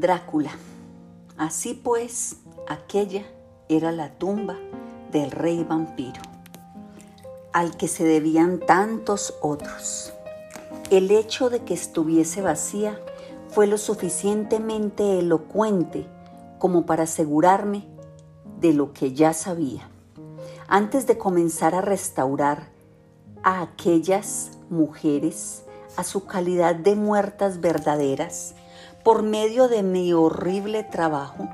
Drácula. Así pues, aquella era la tumba del rey vampiro, al que se debían tantos otros. El hecho de que estuviese vacía fue lo suficientemente elocuente como para asegurarme de lo que ya sabía. Antes de comenzar a restaurar a aquellas mujeres a su calidad de muertas verdaderas, por medio de mi horrible trabajo,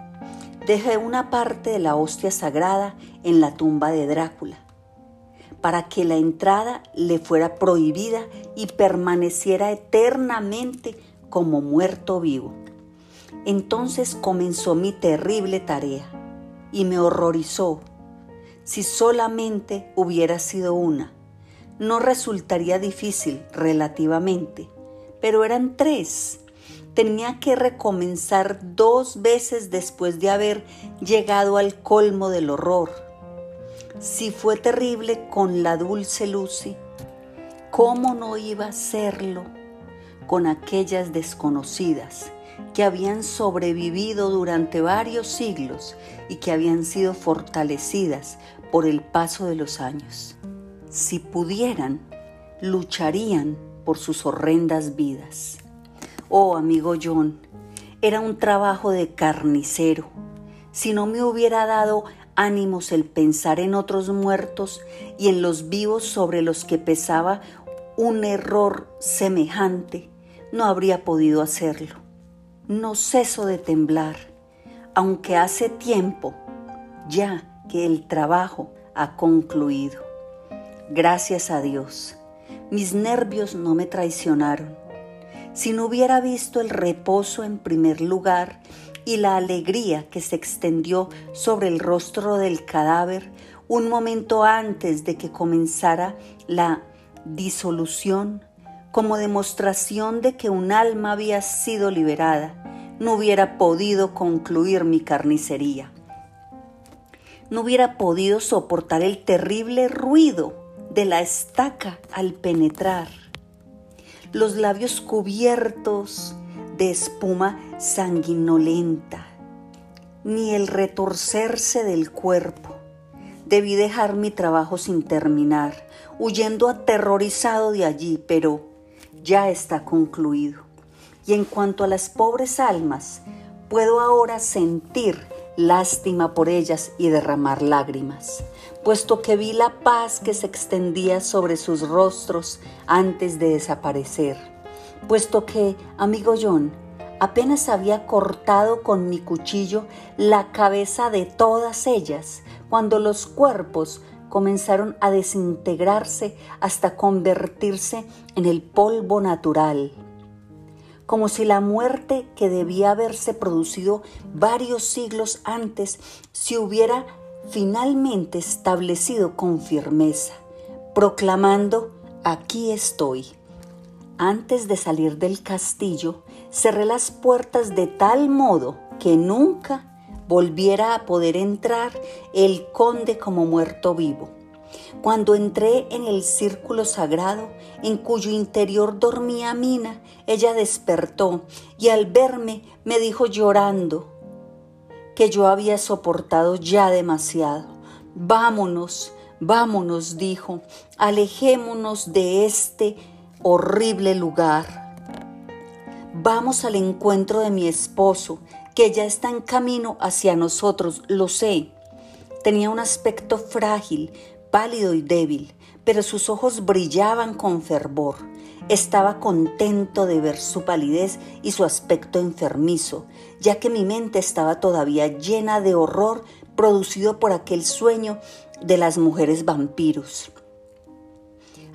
dejé una parte de la hostia sagrada en la tumba de Drácula, para que la entrada le fuera prohibida y permaneciera eternamente como muerto vivo. Entonces comenzó mi terrible tarea y me horrorizó. Si solamente hubiera sido una, no resultaría difícil relativamente, pero eran tres tenía que recomenzar dos veces después de haber llegado al colmo del horror. Si fue terrible con la dulce Lucy, ¿cómo no iba a serlo con aquellas desconocidas que habían sobrevivido durante varios siglos y que habían sido fortalecidas por el paso de los años? Si pudieran, lucharían por sus horrendas vidas. Oh, amigo John, era un trabajo de carnicero. Si no me hubiera dado ánimos el pensar en otros muertos y en los vivos sobre los que pesaba un error semejante, no habría podido hacerlo. No ceso de temblar, aunque hace tiempo ya que el trabajo ha concluido. Gracias a Dios, mis nervios no me traicionaron si no hubiera visto el reposo en primer lugar y la alegría que se extendió sobre el rostro del cadáver un momento antes de que comenzara la disolución, como demostración de que un alma había sido liberada, no hubiera podido concluir mi carnicería. No hubiera podido soportar el terrible ruido de la estaca al penetrar los labios cubiertos de espuma sanguinolenta, ni el retorcerse del cuerpo. Debí dejar mi trabajo sin terminar, huyendo aterrorizado de allí, pero ya está concluido. Y en cuanto a las pobres almas, puedo ahora sentir lástima por ellas y derramar lágrimas puesto que vi la paz que se extendía sobre sus rostros antes de desaparecer, puesto que, amigo John, apenas había cortado con mi cuchillo la cabeza de todas ellas, cuando los cuerpos comenzaron a desintegrarse hasta convertirse en el polvo natural, como si la muerte que debía haberse producido varios siglos antes se hubiera finalmente establecido con firmeza, proclamando, aquí estoy. Antes de salir del castillo, cerré las puertas de tal modo que nunca volviera a poder entrar el conde como muerto vivo. Cuando entré en el círculo sagrado en cuyo interior dormía Mina, ella despertó y al verme me dijo llorando, que yo había soportado ya demasiado. Vámonos, vámonos, dijo, alejémonos de este horrible lugar. Vamos al encuentro de mi esposo, que ya está en camino hacia nosotros, lo sé. Tenía un aspecto frágil, pálido y débil, pero sus ojos brillaban con fervor. Estaba contento de ver su palidez y su aspecto enfermizo, ya que mi mente estaba todavía llena de horror producido por aquel sueño de las mujeres vampiros.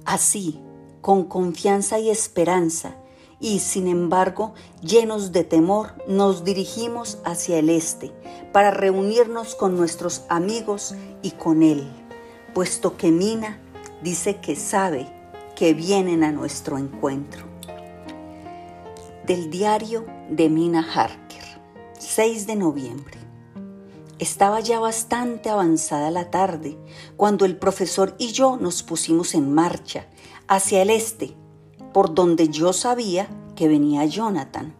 Así, con confianza y esperanza, y sin embargo llenos de temor, nos dirigimos hacia el este para reunirnos con nuestros amigos y con él, puesto que Mina dice que sabe que vienen a nuestro encuentro. Del diario de Mina Harker, 6 de noviembre. Estaba ya bastante avanzada la tarde cuando el profesor y yo nos pusimos en marcha hacia el este, por donde yo sabía que venía Jonathan.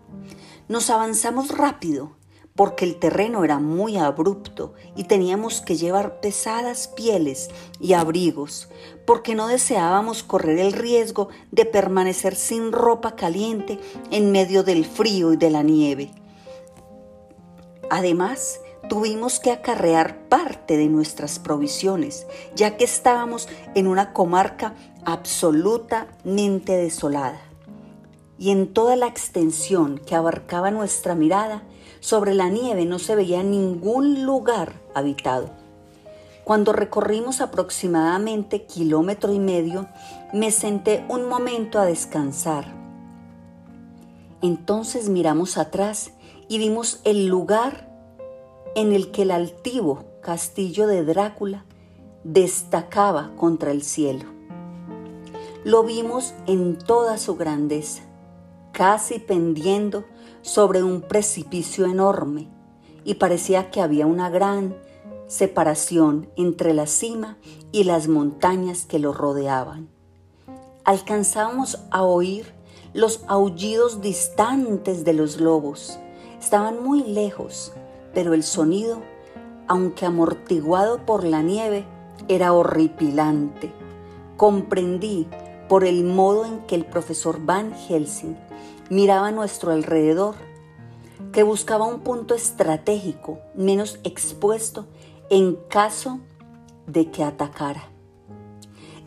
Nos avanzamos rápido porque el terreno era muy abrupto y teníamos que llevar pesadas pieles y abrigos, porque no deseábamos correr el riesgo de permanecer sin ropa caliente en medio del frío y de la nieve. Además, tuvimos que acarrear parte de nuestras provisiones, ya que estábamos en una comarca absolutamente desolada. Y en toda la extensión que abarcaba nuestra mirada, sobre la nieve no se veía ningún lugar habitado. Cuando recorrimos aproximadamente kilómetro y medio, me senté un momento a descansar. Entonces miramos atrás y vimos el lugar en el que el altivo castillo de Drácula destacaba contra el cielo. Lo vimos en toda su grandeza, casi pendiendo sobre un precipicio enorme y parecía que había una gran separación entre la cima y las montañas que lo rodeaban. Alcanzábamos a oír los aullidos distantes de los lobos. Estaban muy lejos, pero el sonido, aunque amortiguado por la nieve, era horripilante. Comprendí por el modo en que el profesor Van Helsing miraba a nuestro alrededor, que buscaba un punto estratégico menos expuesto en caso de que atacara.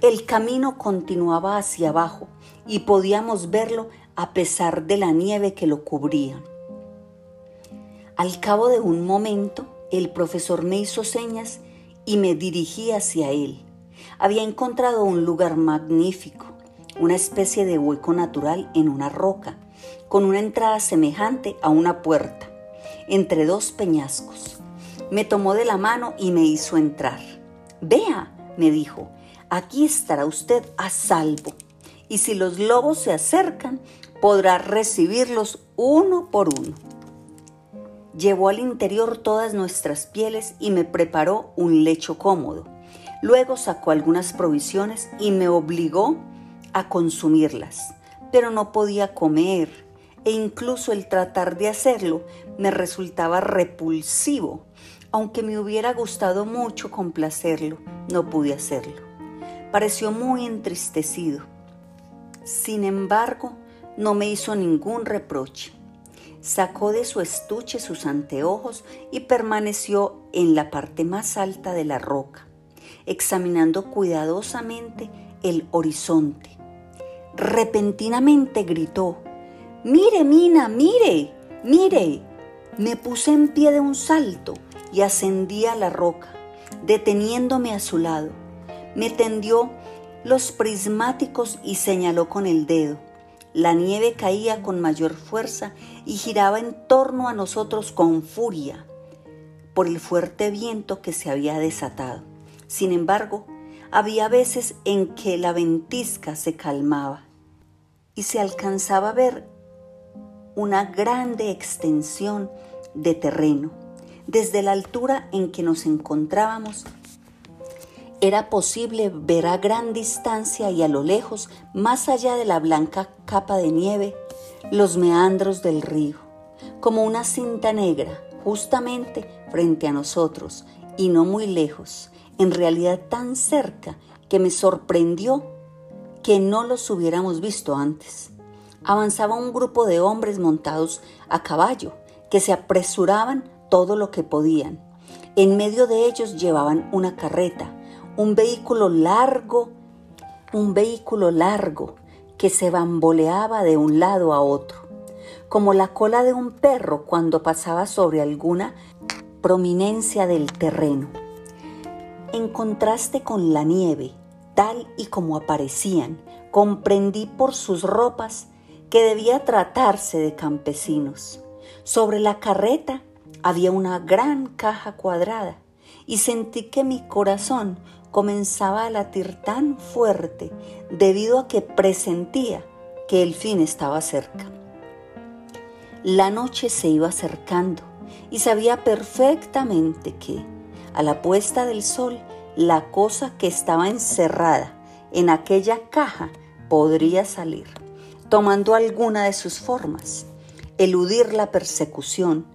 El camino continuaba hacia abajo y podíamos verlo a pesar de la nieve que lo cubría. Al cabo de un momento, el profesor me hizo señas y me dirigí hacia él. Había encontrado un lugar magnífico, una especie de hueco natural en una roca, con una entrada semejante a una puerta, entre dos peñascos. Me tomó de la mano y me hizo entrar. Vea, me dijo, aquí estará usted a salvo, y si los lobos se acercan, podrá recibirlos uno por uno. Llevó al interior todas nuestras pieles y me preparó un lecho cómodo. Luego sacó algunas provisiones y me obligó a consumirlas, pero no podía comer e incluso el tratar de hacerlo me resultaba repulsivo. Aunque me hubiera gustado mucho complacerlo, no pude hacerlo. Pareció muy entristecido. Sin embargo, no me hizo ningún reproche. Sacó de su estuche sus anteojos y permaneció en la parte más alta de la roca, examinando cuidadosamente el horizonte. Repentinamente gritó, Mire, Mina, mire, mire. Me puse en pie de un salto y ascendí a la roca, deteniéndome a su lado. Me tendió los prismáticos y señaló con el dedo. La nieve caía con mayor fuerza y giraba en torno a nosotros con furia por el fuerte viento que se había desatado. Sin embargo, había veces en que la ventisca se calmaba y se alcanzaba a ver una grande extensión de terreno. Desde la altura en que nos encontrábamos, era posible ver a gran distancia y a lo lejos, más allá de la blanca capa de nieve, los meandros del río, como una cinta negra, justamente frente a nosotros y no muy lejos, en realidad tan cerca que me sorprendió que no los hubiéramos visto antes avanzaba un grupo de hombres montados a caballo, que se apresuraban todo lo que podían. En medio de ellos llevaban una carreta, un vehículo largo, un vehículo largo que se bamboleaba de un lado a otro, como la cola de un perro cuando pasaba sobre alguna prominencia del terreno. En contraste con la nieve, tal y como aparecían, comprendí por sus ropas que debía tratarse de campesinos. Sobre la carreta había una gran caja cuadrada y sentí que mi corazón comenzaba a latir tan fuerte debido a que presentía que el fin estaba cerca. La noche se iba acercando y sabía perfectamente que, a la puesta del sol, la cosa que estaba encerrada en aquella caja podría salir tomando alguna de sus formas. eludir la persecución.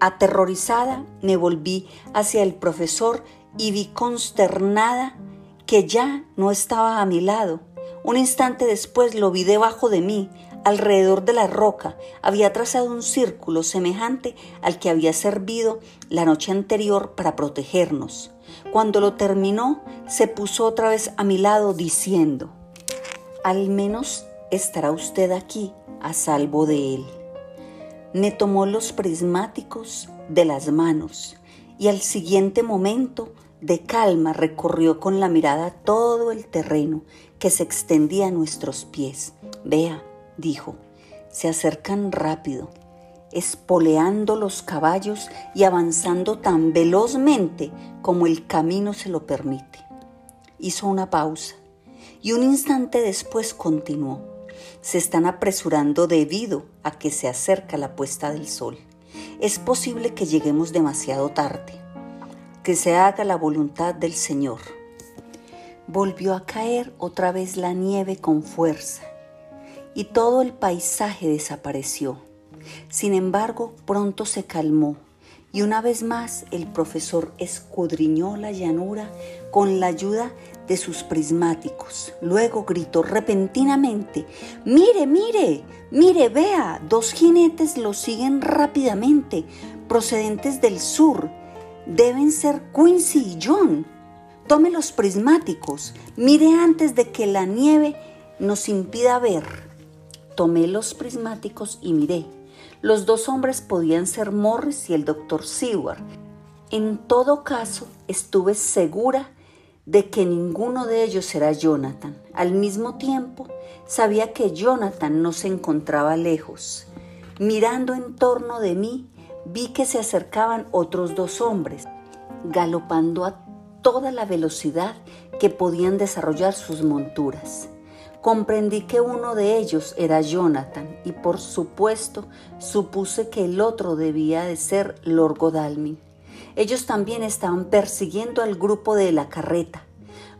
Aterrorizada, me volví hacia el profesor y vi consternada que ya no estaba a mi lado. Un instante después lo vi debajo de mí, alrededor de la roca. Había trazado un círculo semejante al que había servido la noche anterior para protegernos. Cuando lo terminó, se puso otra vez a mi lado diciendo, al menos estará usted aquí a salvo de él. Me tomó los prismáticos de las manos y al siguiente momento de calma recorrió con la mirada todo el terreno que se extendía a nuestros pies. Vea, dijo, se acercan rápido, espoleando los caballos y avanzando tan velozmente como el camino se lo permite. Hizo una pausa y un instante después continuó. Se están apresurando debido a que se acerca la puesta del sol. Es posible que lleguemos demasiado tarde que se haga la voluntad del Señor. Volvió a caer otra vez la nieve con fuerza y todo el paisaje desapareció. Sin embargo, pronto se calmó y una vez más el profesor escudriñó la llanura con la ayuda de sus prismáticos. Luego gritó repentinamente, Mire, mire, mire, vea, dos jinetes lo siguen rápidamente, procedentes del sur deben ser Quincy y John. Tome los prismáticos, mire antes de que la nieve nos impida ver. Tomé los prismáticos y miré. Los dos hombres podían ser Morris y el doctor Seward. En todo caso, estuve segura de que ninguno de ellos era Jonathan. Al mismo tiempo, sabía que Jonathan no se encontraba lejos. Mirando en torno de mí, vi que se acercaban otros dos hombres, galopando a toda la velocidad que podían desarrollar sus monturas. Comprendí que uno de ellos era Jonathan y por supuesto supuse que el otro debía de ser Lord Godalming. Ellos también estaban persiguiendo al grupo de la carreta.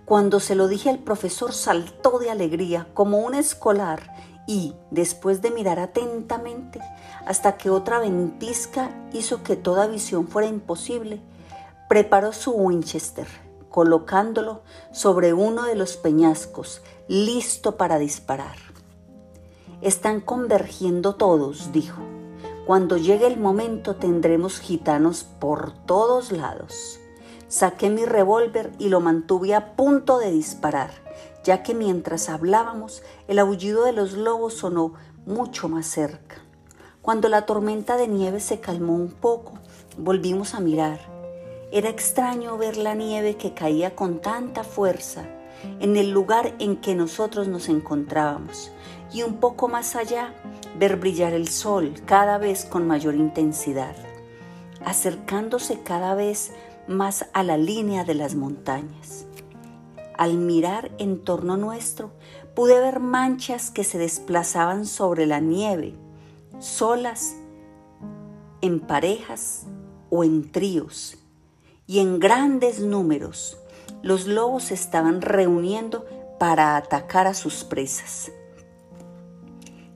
Cuando se lo dije al profesor saltó de alegría como un escolar y, después de mirar atentamente, hasta que otra ventisca hizo que toda visión fuera imposible, preparó su Winchester, colocándolo sobre uno de los peñascos, listo para disparar. Están convergiendo todos, dijo. Cuando llegue el momento tendremos gitanos por todos lados. Saqué mi revólver y lo mantuve a punto de disparar, ya que mientras hablábamos el aullido de los lobos sonó mucho más cerca. Cuando la tormenta de nieve se calmó un poco, volvimos a mirar. Era extraño ver la nieve que caía con tanta fuerza en el lugar en que nosotros nos encontrábamos y un poco más allá ver brillar el sol cada vez con mayor intensidad, acercándose cada vez más a la línea de las montañas. Al mirar en torno nuestro, pude ver manchas que se desplazaban sobre la nieve solas, en parejas o en tríos, y en grandes números. Los lobos se estaban reuniendo para atacar a sus presas.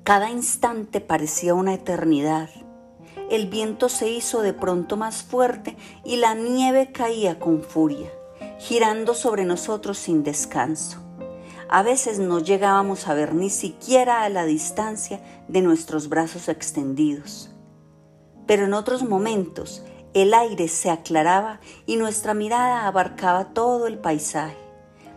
Cada instante parecía una eternidad. El viento se hizo de pronto más fuerte y la nieve caía con furia, girando sobre nosotros sin descanso. A veces no llegábamos a ver ni siquiera a la distancia de nuestros brazos extendidos. Pero en otros momentos el aire se aclaraba y nuestra mirada abarcaba todo el paisaje.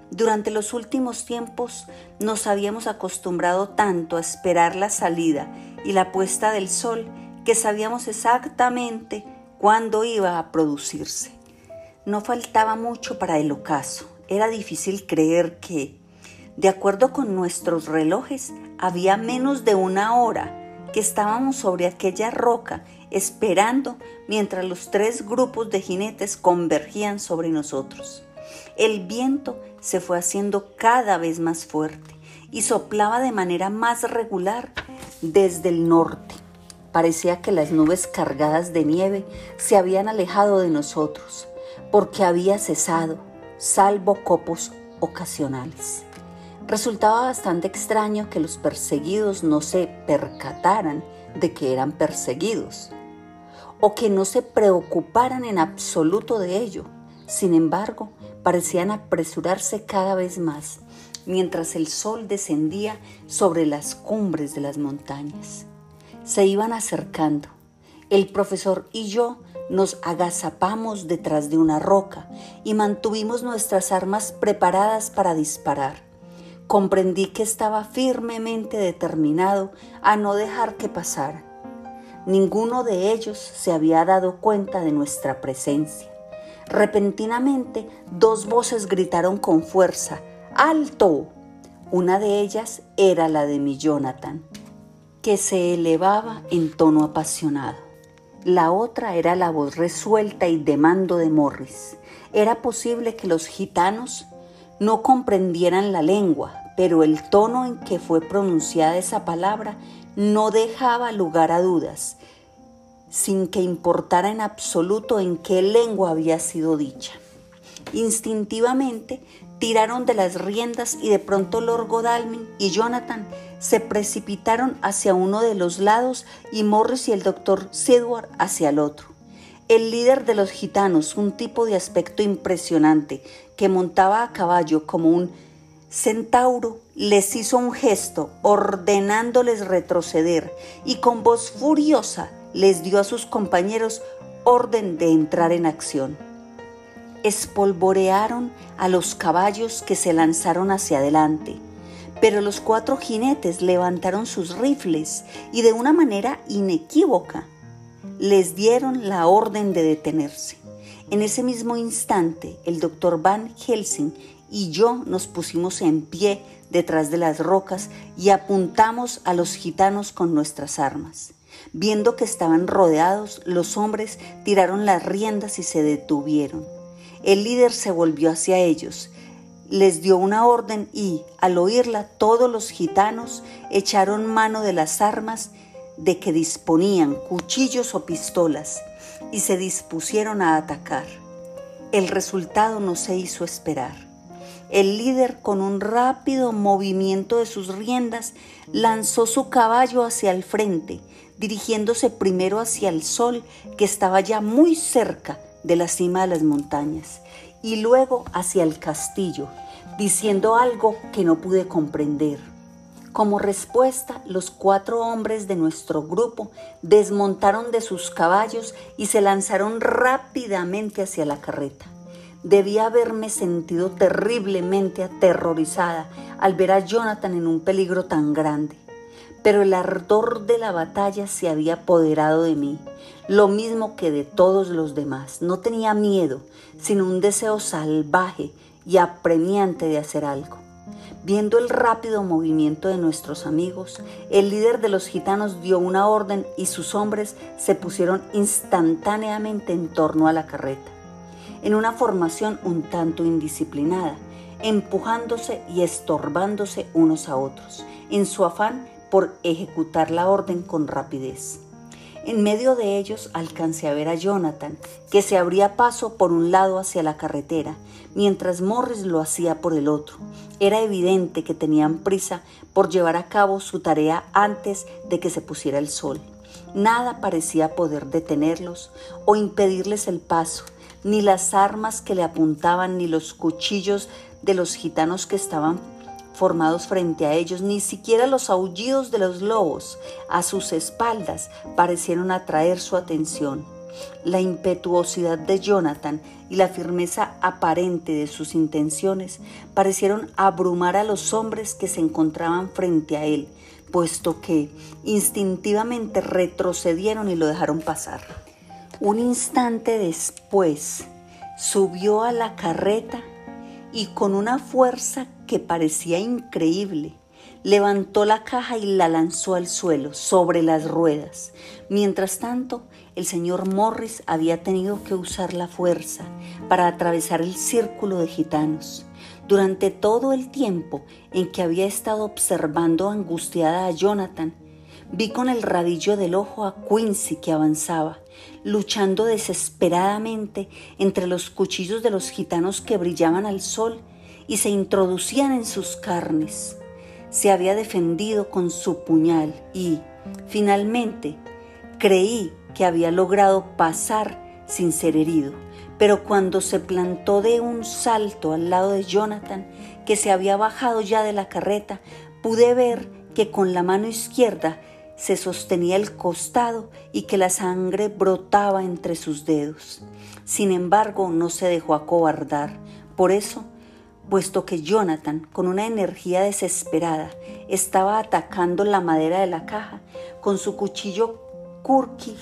Durante los últimos tiempos nos habíamos acostumbrado tanto a esperar la salida y la puesta del sol que sabíamos exactamente cuándo iba a producirse. No faltaba mucho para el ocaso. Era difícil creer que, de acuerdo con nuestros relojes, había menos de una hora que estábamos sobre aquella roca esperando mientras los tres grupos de jinetes convergían sobre nosotros. El viento se fue haciendo cada vez más fuerte y soplaba de manera más regular desde el norte. Parecía que las nubes cargadas de nieve se habían alejado de nosotros, porque había cesado, salvo copos ocasionales. Resultaba bastante extraño que los perseguidos no se percataran de que eran perseguidos o que no se preocuparan en absoluto de ello. Sin embargo, parecían apresurarse cada vez más mientras el sol descendía sobre las cumbres de las montañas. Se iban acercando. El profesor y yo nos agazapamos detrás de una roca y mantuvimos nuestras armas preparadas para disparar. Comprendí que estaba firmemente determinado a no dejar que pasara. Ninguno de ellos se había dado cuenta de nuestra presencia. Repentinamente, dos voces gritaron con fuerza, ¡Alto! Una de ellas era la de mi Jonathan, que se elevaba en tono apasionado. La otra era la voz resuelta y de mando de Morris. Era posible que los gitanos no comprendieran la lengua, pero el tono en que fue pronunciada esa palabra no dejaba lugar a dudas, sin que importara en absoluto en qué lengua había sido dicha. Instintivamente tiraron de las riendas y de pronto Lord Godalming y Jonathan se precipitaron hacia uno de los lados y Morris y el doctor Sedward hacia el otro. El líder de los gitanos, un tipo de aspecto impresionante, que montaba a caballo como un centauro, les hizo un gesto ordenándoles retroceder y con voz furiosa les dio a sus compañeros orden de entrar en acción. Espolvorearon a los caballos que se lanzaron hacia adelante, pero los cuatro jinetes levantaron sus rifles y de una manera inequívoca les dieron la orden de detenerse. En ese mismo instante, el doctor Van Helsing y yo nos pusimos en pie detrás de las rocas y apuntamos a los gitanos con nuestras armas. Viendo que estaban rodeados, los hombres tiraron las riendas y se detuvieron. El líder se volvió hacia ellos, les dio una orden y, al oírla, todos los gitanos echaron mano de las armas de que disponían, cuchillos o pistolas, y se dispusieron a atacar. El resultado no se hizo esperar. El líder, con un rápido movimiento de sus riendas, lanzó su caballo hacia el frente, dirigiéndose primero hacia el sol que estaba ya muy cerca de la cima de las montañas, y luego hacia el castillo, diciendo algo que no pude comprender. Como respuesta, los cuatro hombres de nuestro grupo desmontaron de sus caballos y se lanzaron rápidamente hacia la carreta. Debía haberme sentido terriblemente aterrorizada al ver a Jonathan en un peligro tan grande. Pero el ardor de la batalla se había apoderado de mí, lo mismo que de todos los demás. No tenía miedo, sino un deseo salvaje y apremiante de hacer algo. Viendo el rápido movimiento de nuestros amigos, el líder de los gitanos dio una orden y sus hombres se pusieron instantáneamente en torno a la carreta en una formación un tanto indisciplinada, empujándose y estorbándose unos a otros, en su afán por ejecutar la orden con rapidez. En medio de ellos alcancé a ver a Jonathan, que se abría paso por un lado hacia la carretera, mientras Morris lo hacía por el otro. Era evidente que tenían prisa por llevar a cabo su tarea antes de que se pusiera el sol. Nada parecía poder detenerlos o impedirles el paso, ni las armas que le apuntaban, ni los cuchillos de los gitanos que estaban formados frente a ellos, ni siquiera los aullidos de los lobos a sus espaldas parecieron atraer su atención. La impetuosidad de Jonathan y la firmeza aparente de sus intenciones parecieron abrumar a los hombres que se encontraban frente a él, puesto que instintivamente retrocedieron y lo dejaron pasar. Un instante después subió a la carreta y con una fuerza que parecía increíble, levantó la caja y la lanzó al suelo, sobre las ruedas. Mientras tanto, el señor Morris había tenido que usar la fuerza para atravesar el círculo de gitanos. Durante todo el tiempo en que había estado observando angustiada a Jonathan, Vi con el radillo del ojo a Quincy que avanzaba, luchando desesperadamente entre los cuchillos de los gitanos que brillaban al sol y se introducían en sus carnes. Se había defendido con su puñal y, finalmente, creí que había logrado pasar sin ser herido. Pero cuando se plantó de un salto al lado de Jonathan, que se había bajado ya de la carreta, pude ver que con la mano izquierda se sostenía el costado y que la sangre brotaba entre sus dedos. Sin embargo, no se dejó acobardar. Por eso, puesto que Jonathan, con una energía desesperada, estaba atacando la madera de la caja con su cuchillo Kurki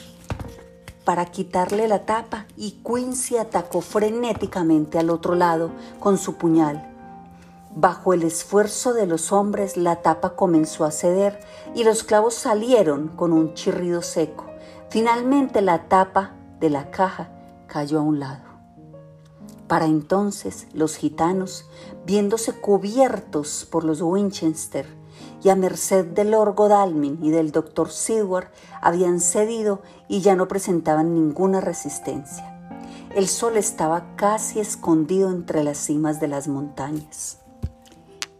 para quitarle la tapa y Quincy atacó frenéticamente al otro lado con su puñal. Bajo el esfuerzo de los hombres la tapa comenzó a ceder y los clavos salieron con un chirrido seco. Finalmente la tapa de la caja cayó a un lado. Para entonces los gitanos, viéndose cubiertos por los Winchester y a merced del Lord Godalming y del doctor Seward, habían cedido y ya no presentaban ninguna resistencia. El sol estaba casi escondido entre las cimas de las montañas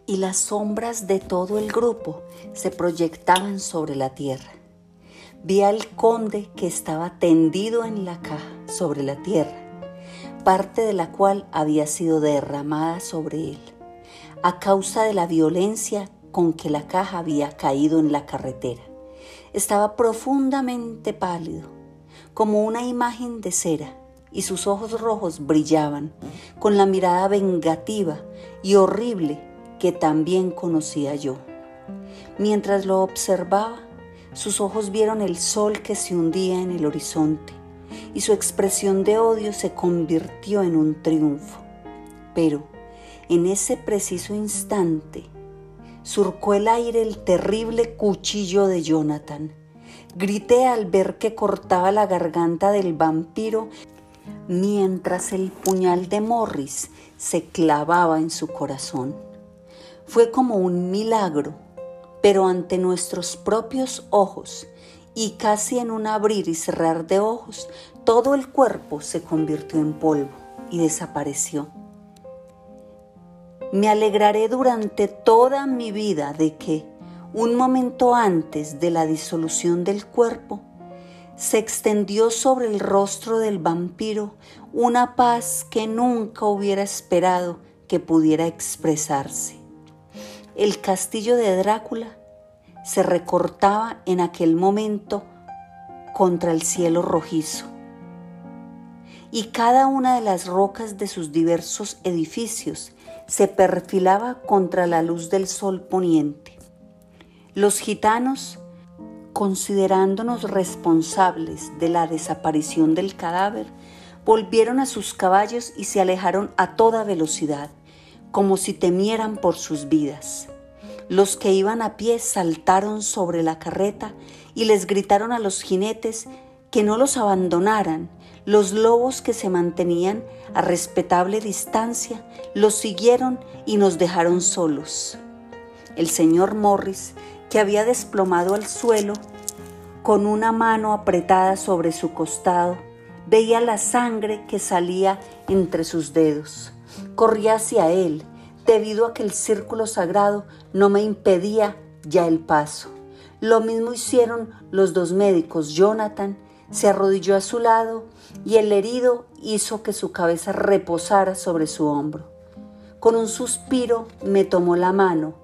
y las sombras de todo el grupo se proyectaban sobre la tierra. Vi al conde que estaba tendido en la caja sobre la tierra, parte de la cual había sido derramada sobre él, a causa de la violencia con que la caja había caído en la carretera. Estaba profundamente pálido, como una imagen de cera, y sus ojos rojos brillaban, con la mirada vengativa y horrible que también conocía yo. Mientras lo observaba, sus ojos vieron el sol que se hundía en el horizonte y su expresión de odio se convirtió en un triunfo. Pero en ese preciso instante surcó el aire el terrible cuchillo de Jonathan. Grité al ver que cortaba la garganta del vampiro mientras el puñal de Morris se clavaba en su corazón. Fue como un milagro, pero ante nuestros propios ojos y casi en un abrir y cerrar de ojos, todo el cuerpo se convirtió en polvo y desapareció. Me alegraré durante toda mi vida de que, un momento antes de la disolución del cuerpo, se extendió sobre el rostro del vampiro una paz que nunca hubiera esperado que pudiera expresarse. El castillo de Drácula se recortaba en aquel momento contra el cielo rojizo y cada una de las rocas de sus diversos edificios se perfilaba contra la luz del sol poniente. Los gitanos, considerándonos responsables de la desaparición del cadáver, volvieron a sus caballos y se alejaron a toda velocidad como si temieran por sus vidas. Los que iban a pie saltaron sobre la carreta y les gritaron a los jinetes que no los abandonaran. Los lobos que se mantenían a respetable distancia los siguieron y nos dejaron solos. El señor Morris, que había desplomado al suelo, con una mano apretada sobre su costado, veía la sangre que salía entre sus dedos. Corrí hacia él, debido a que el círculo sagrado no me impedía ya el paso. Lo mismo hicieron los dos médicos. Jonathan se arrodilló a su lado y el herido hizo que su cabeza reposara sobre su hombro. Con un suspiro me tomó la mano,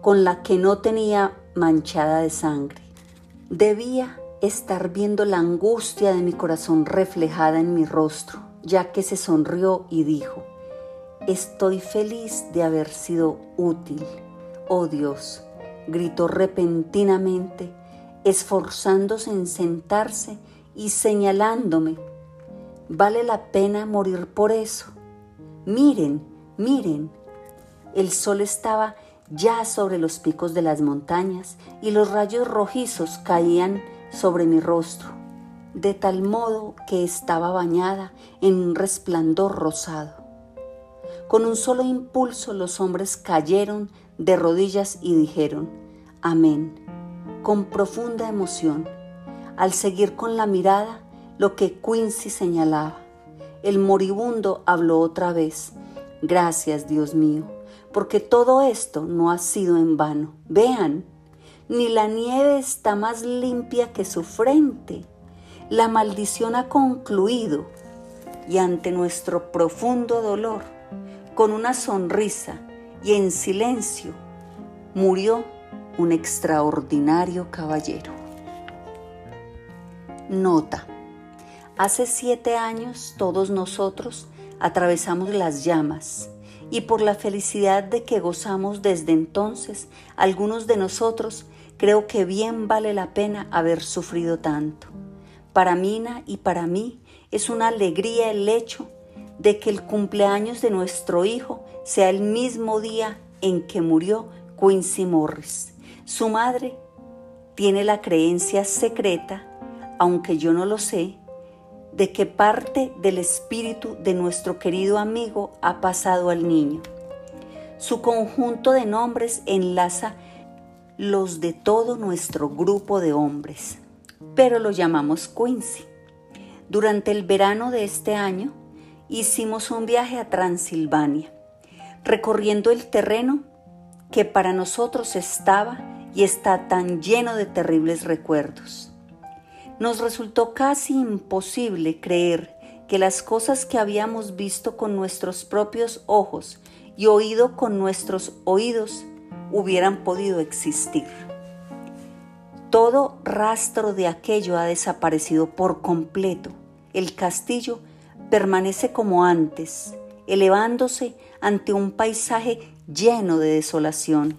con la que no tenía manchada de sangre. Debía estar viendo la angustia de mi corazón reflejada en mi rostro, ya que se sonrió y dijo, Estoy feliz de haber sido útil. Oh Dios, gritó repentinamente, esforzándose en sentarse y señalándome. Vale la pena morir por eso. Miren, miren. El sol estaba ya sobre los picos de las montañas y los rayos rojizos caían sobre mi rostro, de tal modo que estaba bañada en un resplandor rosado. Con un solo impulso los hombres cayeron de rodillas y dijeron, Amén, con profunda emoción, al seguir con la mirada lo que Quincy señalaba. El moribundo habló otra vez, Gracias, Dios mío, porque todo esto no ha sido en vano. Vean, ni la nieve está más limpia que su frente. La maldición ha concluido y ante nuestro profundo dolor, con una sonrisa y en silencio, murió un extraordinario caballero. Nota. Hace siete años todos nosotros atravesamos las llamas y por la felicidad de que gozamos desde entonces, algunos de nosotros creo que bien vale la pena haber sufrido tanto. Para Mina y para mí es una alegría el hecho de que el cumpleaños de nuestro hijo sea el mismo día en que murió Quincy Morris. Su madre tiene la creencia secreta, aunque yo no lo sé, de que parte del espíritu de nuestro querido amigo ha pasado al niño. Su conjunto de nombres enlaza los de todo nuestro grupo de hombres, pero lo llamamos Quincy. Durante el verano de este año hicimos un viaje a Transilvania, recorriendo el terreno que para nosotros estaba y está tan lleno de terribles recuerdos. Nos resultó casi imposible creer que las cosas que habíamos visto con nuestros propios ojos y oído con nuestros oídos hubieran podido existir. Todo rastro de aquello ha desaparecido por completo. El castillo permanece como antes, elevándose ante un paisaje lleno de desolación.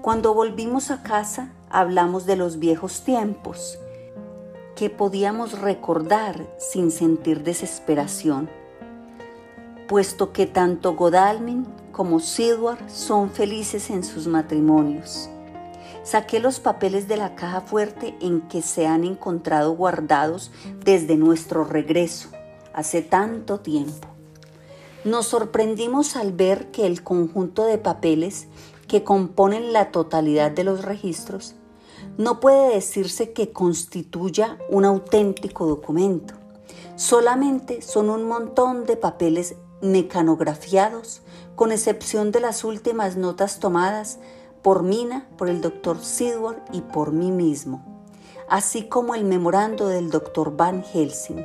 Cuando volvimos a casa hablamos de los viejos tiempos que podíamos recordar sin sentir desesperación, puesto que tanto Godalming como Sidward son felices en sus matrimonios. Saqué los papeles de la caja fuerte en que se han encontrado guardados desde nuestro regreso, hace tanto tiempo. Nos sorprendimos al ver que el conjunto de papeles que componen la totalidad de los registros no puede decirse que constituya un auténtico documento. Solamente son un montón de papeles mecanografiados, con excepción de las últimas notas tomadas por Mina, por el doctor Sidward y por mí mismo, así como el memorando del doctor Van Helsing.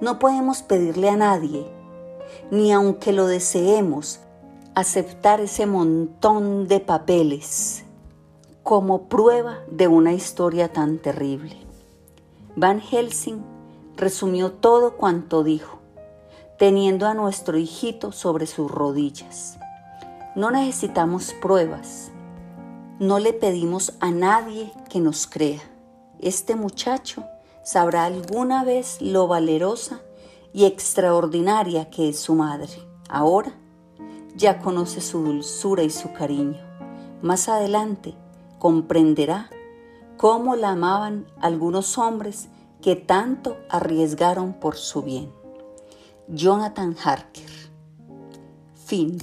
No podemos pedirle a nadie, ni aunque lo deseemos, aceptar ese montón de papeles como prueba de una historia tan terrible. Van Helsing resumió todo cuanto dijo, teniendo a nuestro hijito sobre sus rodillas. No necesitamos pruebas, no le pedimos a nadie que nos crea. Este muchacho sabrá alguna vez lo valerosa y extraordinaria que es su madre. Ahora ya conoce su dulzura y su cariño. Más adelante comprenderá cómo la amaban algunos hombres que tanto arriesgaron por su bien. Jonathan Harker. Fin.